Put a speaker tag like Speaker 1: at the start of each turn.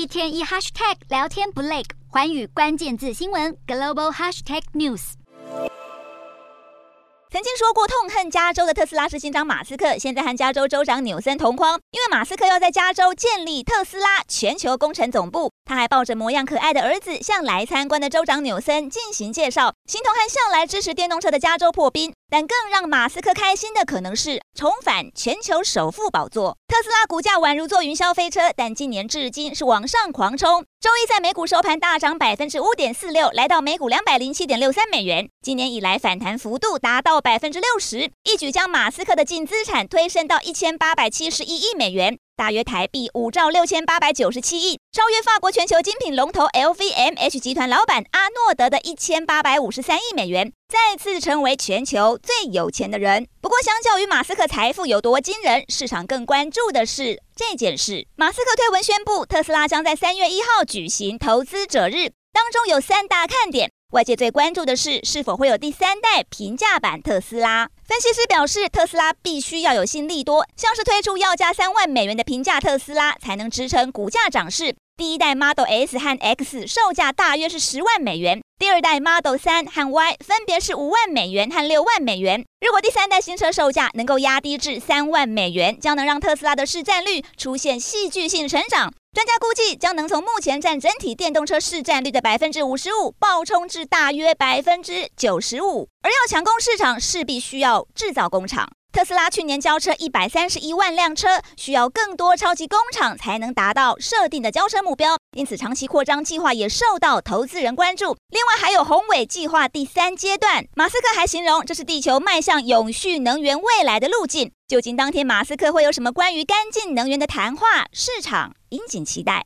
Speaker 1: 一天一 hashtag 聊天不累，寰宇关键字新闻 global hashtag news。
Speaker 2: 曾经说过痛恨加州的特斯拉执行长马斯克，现在和加州州长纽森同框，因为马斯克要在加州建立特斯拉全球工程总部。他还抱着模样可爱的儿子，向来参观的州长纽森进行介绍，形同和向来支持电动车的加州破冰。但更让马斯克开心的，可能是重返全球首富宝座。特斯拉股价宛如坐云霄飞车，但今年至今是往上狂冲。周一在美股收盘大涨百分之五点四六，来到每股两百零七点六三美元。今年以来反弹幅度达到百分之六十，一举将马斯克的净资产推升到一千八百七十一亿美元。大约台币五兆六千八百九十七亿，超越法国全球精品龙头 LVMH 集团老板阿诺德的一千八百五十三亿美元，再次成为全球最有钱的人。不过，相较于马斯克财富有多惊人，市场更关注的是这件事：马斯克推文宣布，特斯拉将在三月一号举行投资者日，当中有三大看点。外界最关注的是，是否会有第三代平价版特斯拉。分析师表示，特斯拉必须要有新力多，像是推出要价三万美元的平价特斯拉，才能支撑股价涨势。第一代 Model S 和 X 售价大约是十万美元，第二代 Model 3和 Y 分别是五万美元和六万美元。如果第三代新车售价能够压低至三万美元，将能让特斯拉的市占率出现戏剧性成长。专家估计，将能从目前占整体电动车市占率的百分之五十五，暴冲至大约百分之九十五。而要抢攻市场，势必需要制造工厂。特斯拉去年交车一百三十一万辆车，需要更多超级工厂才能达到设定的交车目标，因此长期扩张计划也受到投资人关注。另外还有宏伟计划第三阶段，马斯克还形容这是地球迈向永续能源未来的路径。究竟当天马斯克会有什么关于干净能源的谈话？市场应景期待。